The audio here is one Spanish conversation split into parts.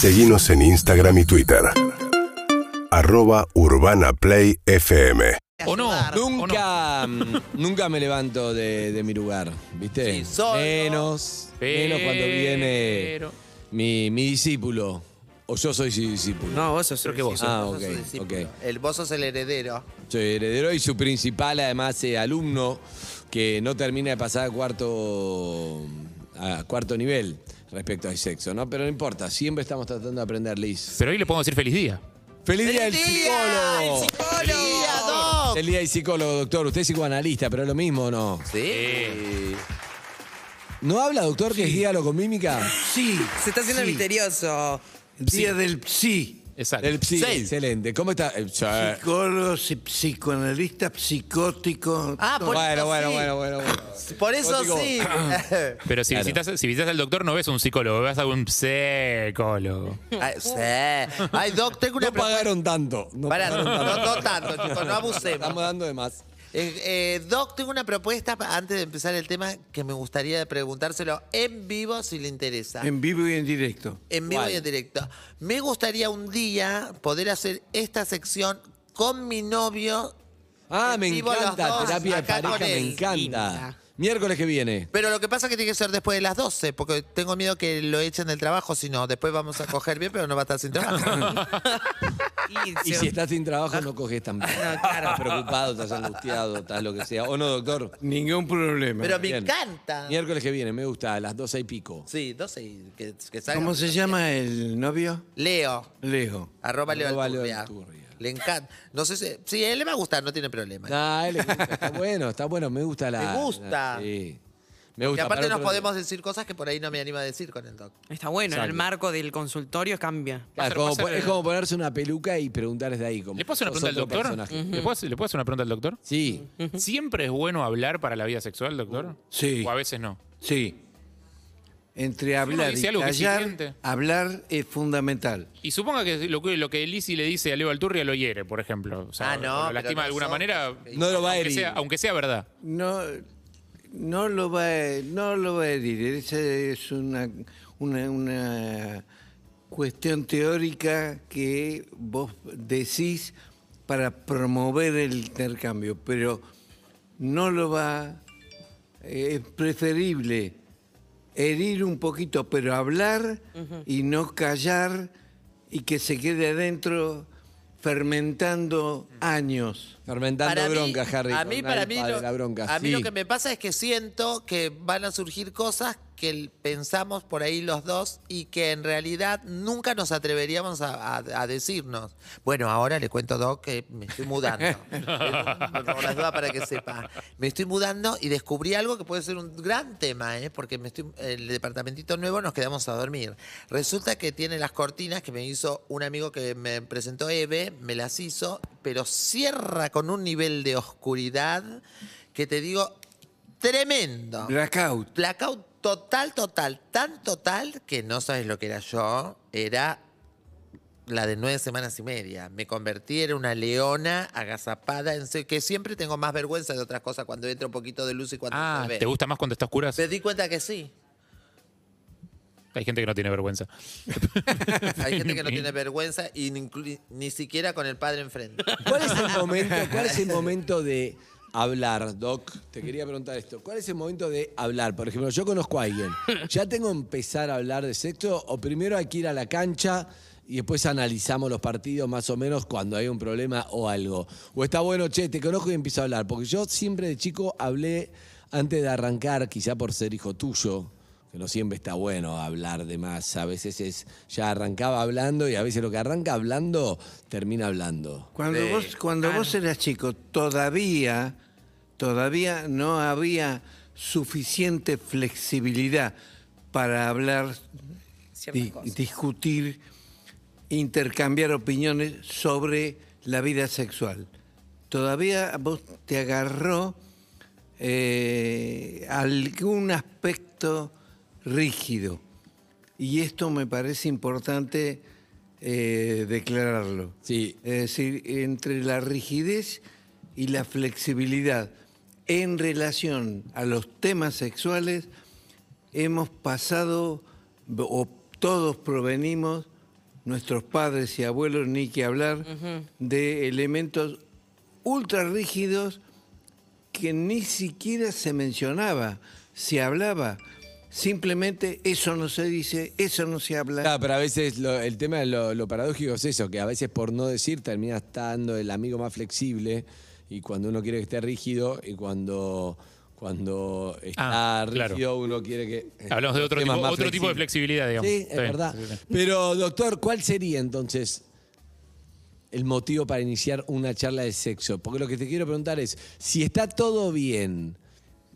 Seguimos en Instagram y Twitter. Arroba Urbana Play FM. ¿O no? Ayudar. ¿O no? Nunca, mm, nunca me levanto de, de mi lugar, ¿viste? Sí, solo. Menos, menos cuando viene Pero- mi, mi discípulo. O yo soy su discípulo. No, vos sos Creo que vos. Ah, Vos ok, sos su discípulo. ok. El, vos sos el heredero. Soy heredero y su principal, además, eh, alumno que no termina de pasar a cuarto, a cuarto nivel respecto al sexo, ¿no? Pero no importa, siempre estamos tratando de aprender, Liz. Pero hoy le podemos decir feliz día. ¡Feliz día del ¡Feliz día, psicólogo! el psicólogo! ¡Feliz día, Doc! El día del psicólogo, doctor. Usted es psicoanalista, pero es lo mismo o no? Sí. ¿No habla, doctor, que es diálogo con mímica? Sí. Se está haciendo sí. misterioso. Día del psi. Exacto. El psi, Sí. excelente. ¿Cómo está? Eh, sí. Psicólogo, psi- psicoanalista, psicótico. Ah, por Bueno, eso bueno, sí. bueno, bueno, bueno. Por eso sí. Pero si, Claro. visitas, si visitas al doctor no ves un psicólogo, ves a un psicólogo. Ay, sí. Ay, Doc, tengo una No propuesta. pagaron tanto. No Pará, no, pagaron tanto. no, no tanto, chicos, no abusemos. Estamos dando de más. Eh, eh, Doc, tengo una propuesta antes de empezar el tema que me gustaría preguntárselo en vivo si le interesa. En vivo y en directo. En vivo y en directo. Me gustaría un día poder hacer esta sección con mi novio. Ah, me vivo los encanta. dos, Terapia de pareja, me encanta. Miércoles que viene. Pero lo que pasa es que tiene que ser después de las 12, porque tengo miedo que lo echen del trabajo, si no, después vamos a coger bien, pero no va a estar sin trabajo. Y si estás sin trabajo, no coges tan bien. No, claro. Estás preocupado, estás angustiado, estás lo que sea. ¿O no, doctor? Ningún problema. Pero me Bien. encanta. Miércoles que viene, me gusta, a las 12 y pico. Sí, 12 y que, que salga. ¿Cómo se llama el novio? Leo. Leo. Arroba Leo Arroba Leo Alturria. Alturria. Le encanta. No sé si. Sí, a él le va a gustar, no tiene problema. Nah, él le gusta, está bueno, está bueno, me gusta la. Me gusta. la- sí. Me Y gusta. aparte para nos otro- podemos decir cosas que por ahí no me animo a decir con el doc. Está bueno, en el marco del consultorio cambia. Claro, como a po- es como ponerse una peluca y preguntar desde ahí. Como, ¿Le puedo hacer una sos pregunta al otro doctor? personaje. ¿Le, puedo, ¿Le puedo hacer una pregunta al doctor? Sí. ¿Siempre es bueno hablar para la vida sexual, doctor? Sí. ¿O a veces no? Sí. Entre hablar dice y sí callar, hablar es fundamental. Y suponga que lo que, lo que le dice a Leo Alturria lo hiere, por ejemplo. O sea, Ah, no, o lo pero lastima no de alguna son- manera. No lo va a aunque herir. sea, aunque sea verdad. No, no lo va, a- no lo va a herir. Esa es una, una, una cuestión teórica que vos decís para promover el intercambio, pero no lo va. Es preferible herir un poquito, pero hablar y no callar y que se quede adentro fermentando años. Fermentando Para mí- bronca, Harry. A mí, con para el mí, padre, lo, la bronca. a mí sí. lo que me pasa es que siento que van a surgir cosas que el- pensamos por ahí los dos y que en realidad nunca nos atreveríamos a, a- a decirnos. Bueno, ahora le cuento, Doc, que me estoy mudando. por las dudas para que sepa. Me estoy mudando y descubrí algo que puede ser un gran tema, ¿eh? porque me estoy, el departamentito nuevo nos quedamos a dormir. Resulta que tiene las cortinas que me hizo un amigo que me presentó Eve, me las hizo, pero cierra con un nivel de oscuridad que te digo, tremendo. Blackout. Blackout total, total, tan total que no sabes lo que era yo. Era la de nueve semanas y media. Me convertí en una leona agazapada, en que siempre tengo más vergüenza de otras cosas cuando entra un poquito de luz y cuando Ah, se ve. ¿te gusta más cuando está oscuras? Me di cuenta que sí. Hay gente que no tiene vergüenza. Hay gente que no tiene vergüenza y ni, inclu- ni siquiera con el padre enfrente. ¿Cuál es el momento, cuál es el momento de hablar, Doc? Te quería preguntar esto. ¿Cuál es el momento de hablar? Por ejemplo, yo conozco a alguien. ¿Ya tengo que empezar a hablar de sexo o primero hay que ir a la cancha y después analizamos los partidos más o menos cuando hay un problema o algo? O está bueno, che, te conozco y empiezo a hablar. Porque yo siempre de chico hablé antes de arrancar, quizá por ser hijo tuyo. Que no siempre está bueno hablar de más. A veces es ya arrancaba hablando y a veces lo que arranca hablando termina hablando. Cuando vos, cuando vos eras chico, todavía, todavía no había suficiente flexibilidad para hablar, di- discutir, intercambiar opiniones sobre la vida sexual. Todavía vos te agarró eh, algún aspecto rígido. Y esto me parece importante eh, declararlo. Sí. Es decir, entre la rigidez y la flexibilidad en relación a los temas sexuales, hemos pasado, o todos provenimos nuestros padres y abuelos, ni que hablar de elementos ultra rígidos que ni siquiera se mencionaba, se hablaba. Simplemente eso no se dice, eso no se habla. Claro, pero a veces lo- el tema de lo, lo paradójico es eso, que a veces por no decir termina estando el amigo más flexible y cuando uno quiere que esté rígido y cuando, cuando está Ah, claro. rígido uno quiere que... Hablamos de los otro temas tipo, más otro tipo de flexibles. flexibilidad, digamos. Sí, es verdad. Sí, sí. Pero, doctor, ¿cuál sería entonces el motivo para iniciar una charla de sexo? Porque lo que te quiero preguntar es, si está todo bien,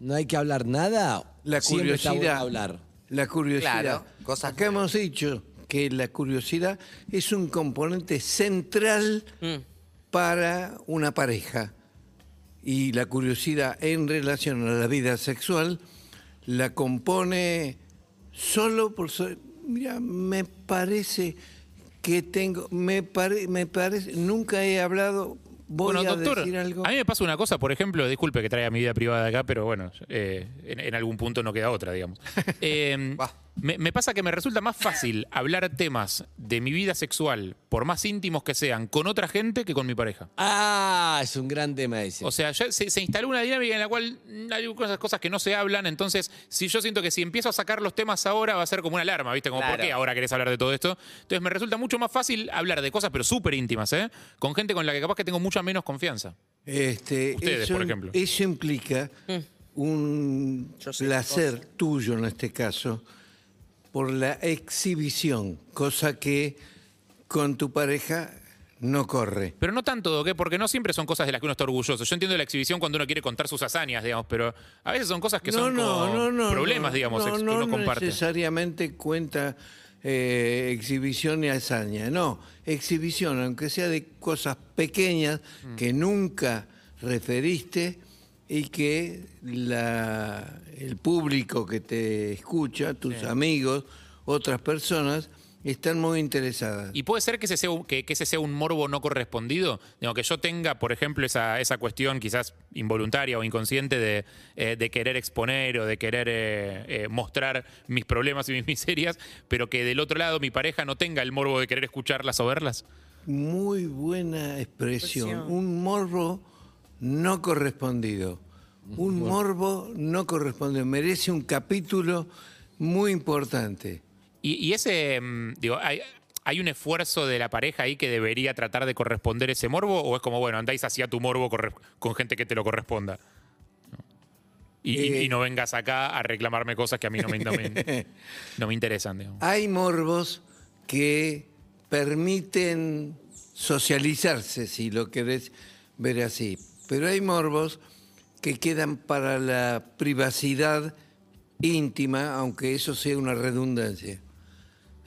¿no hay que hablar nada? La Siempre está bueno curiosidad. hablar. La curiosidad. Claro, cosas Acá hemos dicho que la curiosidad es un componente central para una pareja. Y la curiosidad en relación a la vida sexual la compone solo por... so- Mira, me parece que tengo... Me, pare- me parece... Nunca he hablado... Voy Bueno, a doctor, decir algo. a mí me pasa una cosa, por ejemplo, disculpe que traiga mi vida privada acá, pero bueno, eh, en, en algún punto no queda otra, digamos. Eh. Me, me pasa que me resulta más fácil hablar temas de mi vida sexual, por más íntimos que sean, con otra gente que con mi pareja. Ah, es un gran tema ese. O sea, ya se, se instaló una dinámica en la cual mm, hay cosas, cosas que no se hablan, entonces si yo siento que si empiezo a sacar los temas ahora va a ser como una alarma, ¿viste? Como, ¿por qué ahora querés hablar de todo esto? Entonces me resulta mucho más fácil hablar de cosas, pero súper íntimas, ¿eh? Con gente con la que capaz que tengo mucha menos confianza. Este, Ustedes, eso, por ejemplo. Eso implica un Yo sé placer tuyo en este caso por la exhibición, cosa que con tu pareja no corre. Pero no tanto, porque no siempre son cosas de las que uno está orgulloso. Yo entiendo la exhibición cuando uno quiere contar sus hazañas, digamos, pero a veces son cosas que son como problemas, no, digamos, no, ex- que no uno comparte. necesariamente cuenta eh, exhibición y hazaña. No, exhibición, aunque sea de cosas pequeñas Mm. que nunca referiste y que la- el público que te escucha, tus amigos, otras personas, están muy interesadas. Y puede ser que ese sea un, que, que ese sea un morbo no correspondido. Digo, que yo tenga, por ejemplo, esa, esa cuestión quizás involuntaria o inconsciente de, eh, de querer exponer o de querer eh, eh, mostrar mis problemas y mis miserias, pero que del otro lado mi pareja no tenga el morbo de querer escucharlas o verlas. Muy buena expresión. Expresión. Un morbo no correspondido. Un morbo no correspondido. Merece un capítulo muy importante. Y, y ese, mm, digo, hay, ¿hay un esfuerzo de la pareja ahí que debería tratar de corresponder ese morbo? ¿O es como, bueno, andáis hacia tu morbo con gente que te lo corresponda? Y, y- Eh. y no vengas acá a reclamarme cosas que a mí no me, no me- no me interesan. digamos. Hay morbos que permiten socializarse, si lo querés ver así. Pero hay morbos que quedan para la privacidad íntima, aunque eso sea una redundancia.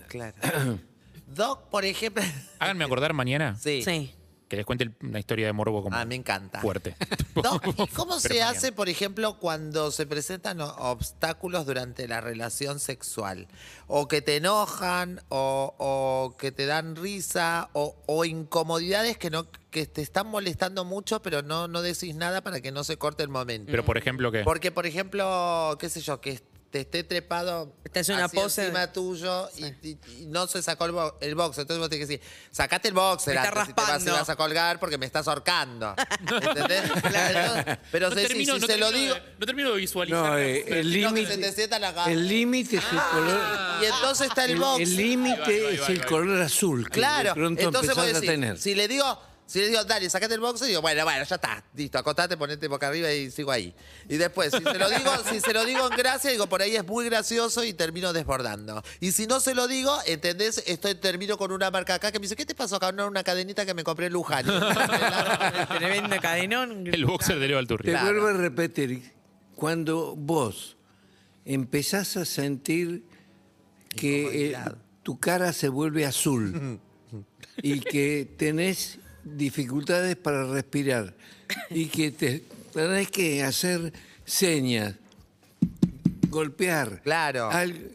Claro. Doc, por ejemplo. Háganme acordar mañana Sí. Sí. que les cuente una historia de morbo como Ah, me encanta. fuerte. Doc, ¿y ¿cómo se mañana. hace, por ejemplo, cuando se presentan obstáculos durante la relación sexual? O que te enojan, o, o que te dan risa, o, o incomodidades que no que te están molestando mucho, pero no, no decís nada para que no se corte el momento. Pero por ejemplo que... Porque, por ejemplo, qué sé yo, que te esté trepado Te hace una así pose de- encima tuyo y, y- y no se sacó el, bo- el box. Entonces vos tenés que decir, sacate el boxer Me está antes si te vas, raspando. si vas a colgar porque me estás ahorcando. ¿Entendés? Entonces, pero no si- termino, si no se lo termino digo... de- no termino de visualizar. No, eh, el que límite se te sienta la gana. el límite es el color. Y entonces está el, El box. el límite Ahí va, ahí va, es ahí el va. color azul que Claro. de pronto Entonces vos empezás a decís, tener. si le digo, si le digo, dale, sacate el boxer, digo, bueno, bueno, ya está, listo, acostate, ponete boca arriba y sigo ahí. Y después, si se lo digo, si se lo digo en gracia, digo, por ahí es muy gracioso y termino desbordando. Y si no se lo digo, ¿entendés? Estoy, termino con una marca acá que me dice, ¿qué te pasó acá? No, una cadenita que me compré en Luján. Tremendo cadenón. El boxer de Leo Alturri. Te Claro. vuelvo a repetir, cuando vos empezás a sentir que eh, tu cara se vuelve azul y que tenés dificultades para respirar y que te tenés que hacer señas, golpear. Claro. al-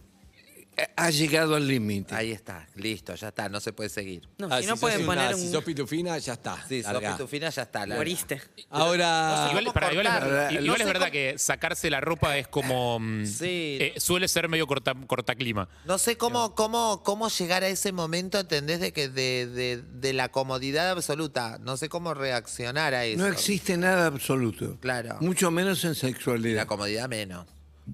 ha llegado al límite. Ahí está, listo, ya está, no se puede seguir. No, Ah, si no sos pueden una- poner Si un sos pitufina, ya está. Sí, sos largá. pitufina, ya está. moriste. Ahora, Igual, ¿cómo pará, igual es, cortar? verdad- No igual es sé verdad cómo- que sacarse la ropa es como. mm, Sí. eh, suele ser medio corta, cortaclima. No sé cómo, cómo, cómo llegar a ese momento, ¿entendés? De que de, de- de la comodidad absoluta. No sé cómo reaccionar a eso. No existe nada absoluto. Claro. Mucho menos en Y la sexualidad. comodidad menos.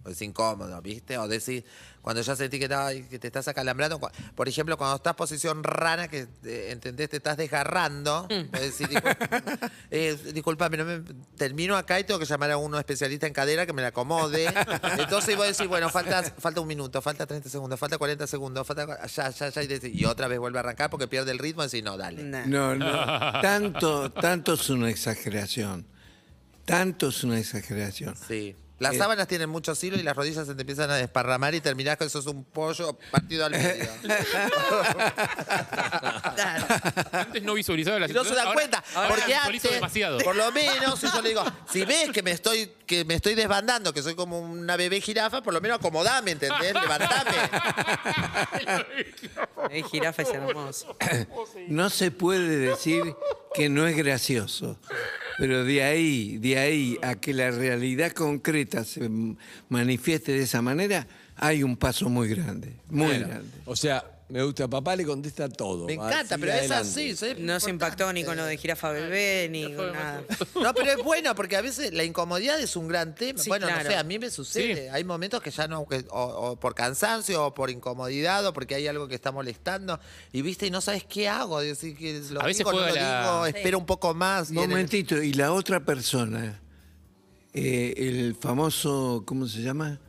Es incómodo, ¿viste? O decir, cuando ya sentí que, estaba- que te estás acalambrando, cua- por ejemplo, cuando estás posición rana, que eh, ¿entendés? Te estás desgarrando, puedes decir, discul- eh, disculpame, no me- termino acá y tengo que llamar a uno especialista en cadera que me la acomode. Entonces vos decís, bueno, falta, falta un minuto, falta 30 segundos, falta 40 segundos, falta ya, ya, ya, y, decís- y otra vez vuelve a arrancar porque pierde el ritmo y decís, no, dale. Nah. No, no. Tanto, tanto es una exageración. Tanto es una exageración. Sí. Las sábanas tienen muchos hilos y las rodillas se te empiezan a desparramar y terminás con eso es un pollo partido al medio. Antes no visualizaba la Y no se situación. dan ahora- cuenta, ahora porque antes, demasiado. por lo menos, si yo le digo, si ves que me estoy que me estoy desbandando, que soy como una bebé jirafa, por lo menos acomodame, ¿entendés? Levantame. El jirafa es hermoso. No se puede decir que no es gracioso. Pero de ahí, de ahí a que la realidad concreta se manifieste de esa manera, hay un paso muy grande, muy Bueno, grande. O sea, me gusta, papá le contesta todo. Me encanta, pero es adelante. así. ¿sabes? No se impactó ni con lo de jirafa bebé, ni con nada. No, pero es bueno porque a veces la incomodidad es un gran tema. Sí, bueno, claro. no sé, a mí me sucede. Hay momentos que ya no, que- o, o por cansancio, o por incomodidad, o porque hay algo que está molestando. Y viste, y no sabes qué hago. Decir que lo A veces digo, no juega lo la- digo, Sí. espero un poco más. y en el- Momentito, y la otra persona, eh, el famoso, ¿cómo se llama?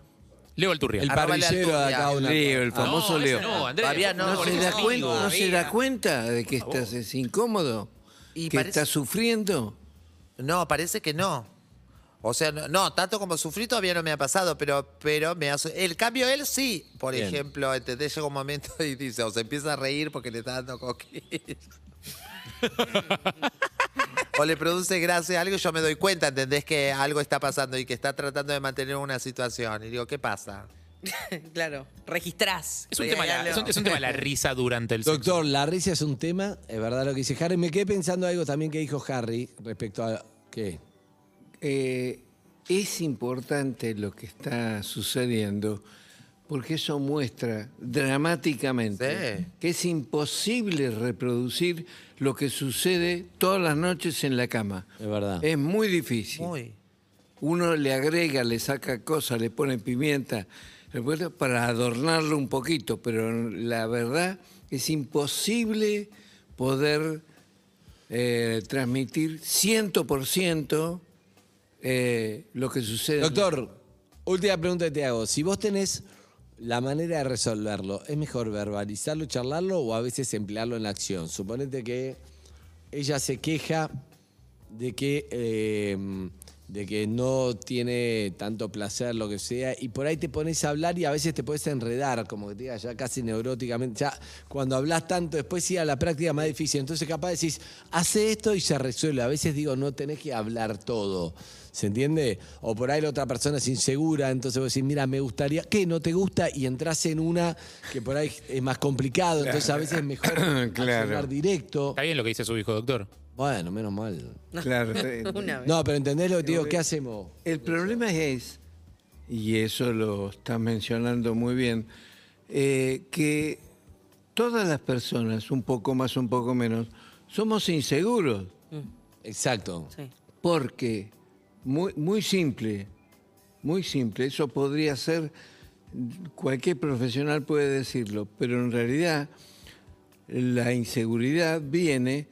Leo Alturria. El Arroba parrillero de acá una. Leo, el famoso ese Leo. No, Andrés. Todavía no, ¿No, se no, da no, cuenta, ¿No se da cuenta de que estás es incómodo? Y ¿Que parece- estás sufriendo? No, parece que no. O sea, no, no, tanto como sufrí todavía no me ha pasado, pero, pero me hace. El cambio él sí, por Bien. ejemplo, ¿entendés? Llega un momento y dice, o se empieza a reír porque le está dando coquillas. o le produce gracia algo y yo me doy cuenta, ¿entendés? Que algo está pasando y que está tratando de mantener una situación. Y digo, ¿qué pasa? claro, registrás. Es un, tema la, algo. es, un, es un tema la risa durante el sexo. Doctor, la risa es un tema, es verdad lo que dice Harry. Me quedé pensando algo también que dijo Harry respecto a. ¿Qué? Eh, es importante lo que está sucediendo porque eso muestra dramáticamente Sí. que es imposible reproducir lo que sucede todas las noches en la cama. Es verdad. Es muy difícil. Muy. Uno le agrega, le saca cosas, le pone pimienta para adornarlo un poquito, pero la verdad es imposible poder eh, transmitir 100% eh, lo que sucede. Doctor, última pregunta que te hago. Si vos tenés la manera de resolverlo, ¿es mejor verbalizarlo, charlarlo o a veces emplearlo en la acción? Suponete que ella se queja de que, eh, de que no tiene tanto placer, lo que sea, y por ahí te pones a hablar y a veces te puedes enredar, como que te diga ya casi neuróticamente. Ya cuando hablas tanto, después sí a la práctica más difícil. Entonces capaz decís, hace esto y se resuelve. A veces digo, no tenés que hablar todo. ¿Se entiende? O por ahí la otra persona es insegura, entonces vos decís, mira, me gustaría, ¿qué? ¿No te gusta? Y entras en una que por ahí es más complicado, entonces a veces es mejor Claro. directo. Está bien lo que dice su hijo, doctor. Bueno, menos mal. Claro, Una vez. No, pero ¿entendés lo que te digo? ¿Qué hacemos? El problema es, y eso lo estás mencionando muy bien, eh, que todas las personas, un poco más, un poco menos, somos inseguros. Exacto. Sí. Porque, muy, muy simple, muy simple, eso podría ser, cualquier profesional puede decirlo, pero en realidad la inseguridad viene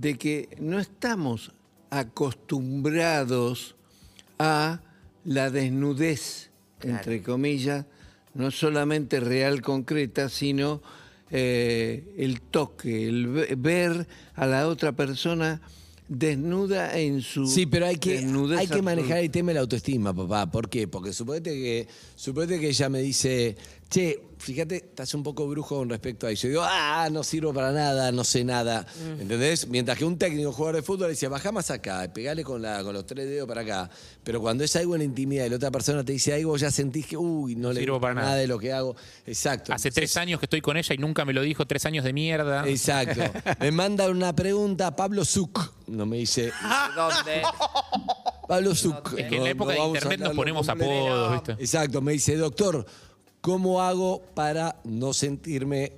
de que no estamos acostumbrados a la desnudez, entre comillas, no solamente real, concreta, sino eh, el toque, el ve- ver a la otra persona desnuda en su Sí, pero hay que, hay que manejar el tema de la autoestima, papá. ¿Por qué? Porque suponete que, suponete que ella me dice, che, fíjate, estás un poco brujo con respecto a eso. Yo digo, ah, no sirvo para nada, no sé nada. ¿Entendés? Mientras que un técnico jugador de fútbol dice, bajá más acá, pegale con, la, con los tres dedos para acá. Pero cuando es algo en la intimidad y la otra persona te dice algo, ya sentís que, uy, no, le sirvo para nada. nada. de lo que hago. Exacto. Hace tres años que estoy con ella y nunca me lo dijo, tres años de mierda. Exacto. Me manda una pregunta Pablo Zuc. No me dice. ¿Dónde? Pablo Zuc. Es que en la época no de vamos a internet nos ponemos apodos, ¿viste? Exacto, me dice, doctor, ¿cómo hago para no sentirme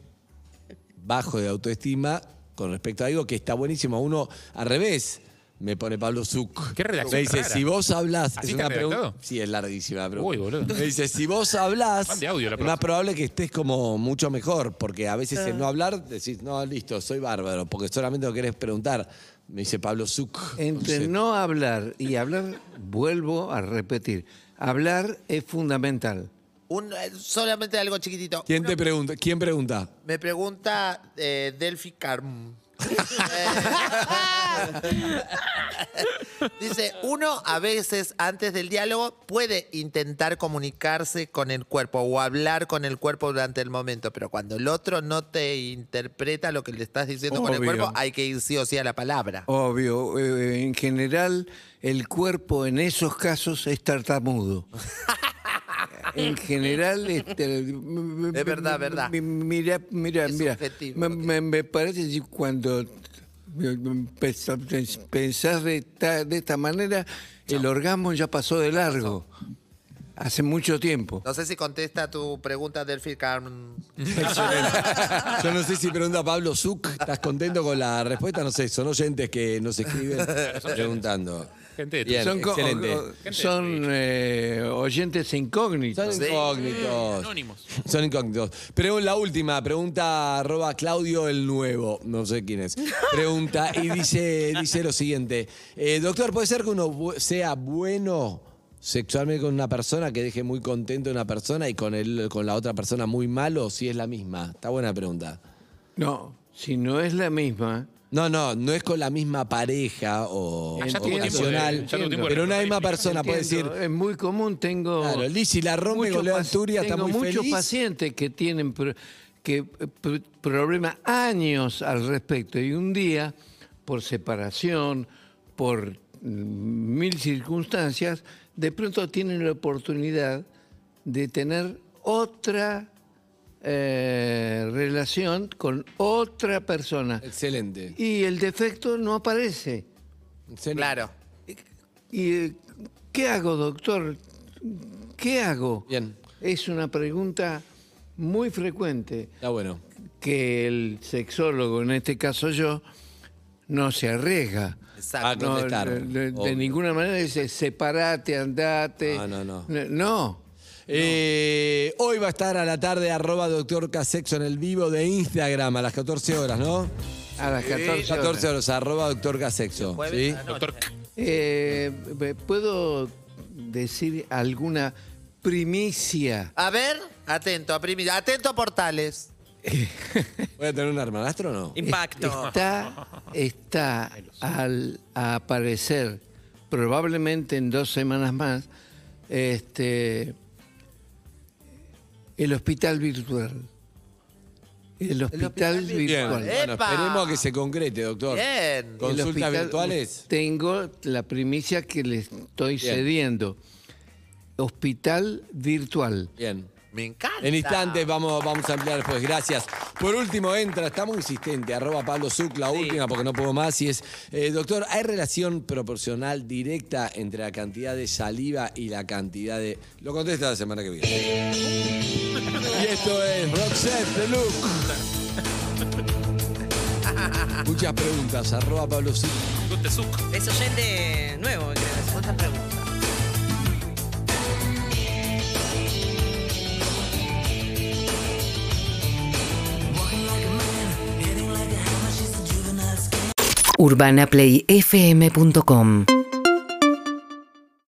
bajo de autoestima con respecto a algo que está buenísimo? Uno, al revés, me pone Pablo Zuc. Qué redacción Me dice, rara. si vos hablas... ¿Así es está una pregunta... redactado? Sí, es larguísima la pregunta. Uy, boludo. Me dice, si vos hablás, Mande audio la es más próxima. probable que estés como mucho mejor, porque a veces el no hablar decís, no, listo, soy bárbaro, porque solamente lo querés preguntar. Me dice Pablo Zuc. Entre no hablar y hablar, vuelvo a repetir, hablar es fundamental. Un- eh, solamente algo chiquitito. ¿Quién te pregunta? ¿Quién pregunta? Me pregunta eh, Delphi Carm. Dice, uno a veces antes del diálogo puede intentar comunicarse con el cuerpo o hablar con el cuerpo durante el momento, pero cuando el otro no te interpreta lo que le estás diciendo con el cuerpo, hay que ir sí o sí a la palabra. Obvio, eh, en general el cuerpo en esos casos es tartamudo. En general, este, es verdad, verdad. Mira, mira, Es mira. Me, me- me parece que cuando pensás de esta, de esta manera, el orgasmo ya pasó de largo. Hace mucho tiempo. No sé si contesta tu pregunta, Delphi Carm. Yo no sé si pregunta Pablo Zuc. ¿Estás contento con la respuesta? No sé, son oyentes que nos escriben preguntando. Gente de Bien, son co- excelente. o- son eh, oyentes incógnitos. Son incógnitos. Anónimos. Son incógnitos. Pero la última, pregunta arroba Claudio el Nuevo, no sé quién es. Pregunta y dice, dice lo siguiente. eh, doctor, ¿puede ser que uno bu- sea bueno sexualmente con una persona, que deje muy contento a una persona y con, el, con la otra persona muy malo si es la misma? Está buena pregunta. No, si no es la misma, No, no, no es con la misma pareja o, Ah, de- ya tuvo tiempo de pero una misma persona puede decir, entiendo, es muy común, tengo... claro, Lizzy la rompe muchos con Leo paci- Anturia, está tengo muy muchos feliz. pacientes que tienen pro- que, eh, pr- problemas años al respecto y un día, por separación, por mm, mil circunstancias, de pronto tienen la oportunidad de tener otra eh, relación con otra persona. Excelente. Y el defecto no aparece. Excelente. Claro. ¿Y eh, qué hago, doctor? ¿Qué hago? Bien. Es una pregunta muy frecuente Está bueno. que el sexólogo, en este caso yo, no se arriesga. Exacto. No, contestar, de, de- de ninguna manera dice separate, andate. No, no, no. No. Eh, hoy va a estar a la tarde arroba doctor Casexo en el vivo de Instagram a las 14 horas, ¿no? A las 14 horas. 14 horas, arroba doctor Casexo. ¿sí? Doctor, Eh, ¿Puedo decir alguna primicia? A ver, atento, a primi- atento a portales. ¿Voy a tener un hermanastro o no? Impacto. Está, está al a aparecer probablemente en dos semanas más este el hospital virtual. El hospital, hospital Bien, virtual. bueno, esperemos que se concrete, doctor. Bien. ¿Consultas virtuales? Tengo la primicia que le estoy Bien. cediendo. Hospital virtual. Bien. Me encanta. En instantes vamos, vamos a ampliar después. Gracias. Por último, entra, está muy insistente, arroba Pablo Zuc, la última porque no puedo más. Y es, eh, doctor, ¿hay relación proporcional directa entre la cantidad de saliva y la cantidad de. Lo contesta la semana que viene. y esto es Roxette de Luke. Muchas preguntas, arroba Pablo Zuc. Es oyente nuevo, creo. Otra pregunta. urbanaplayfm.com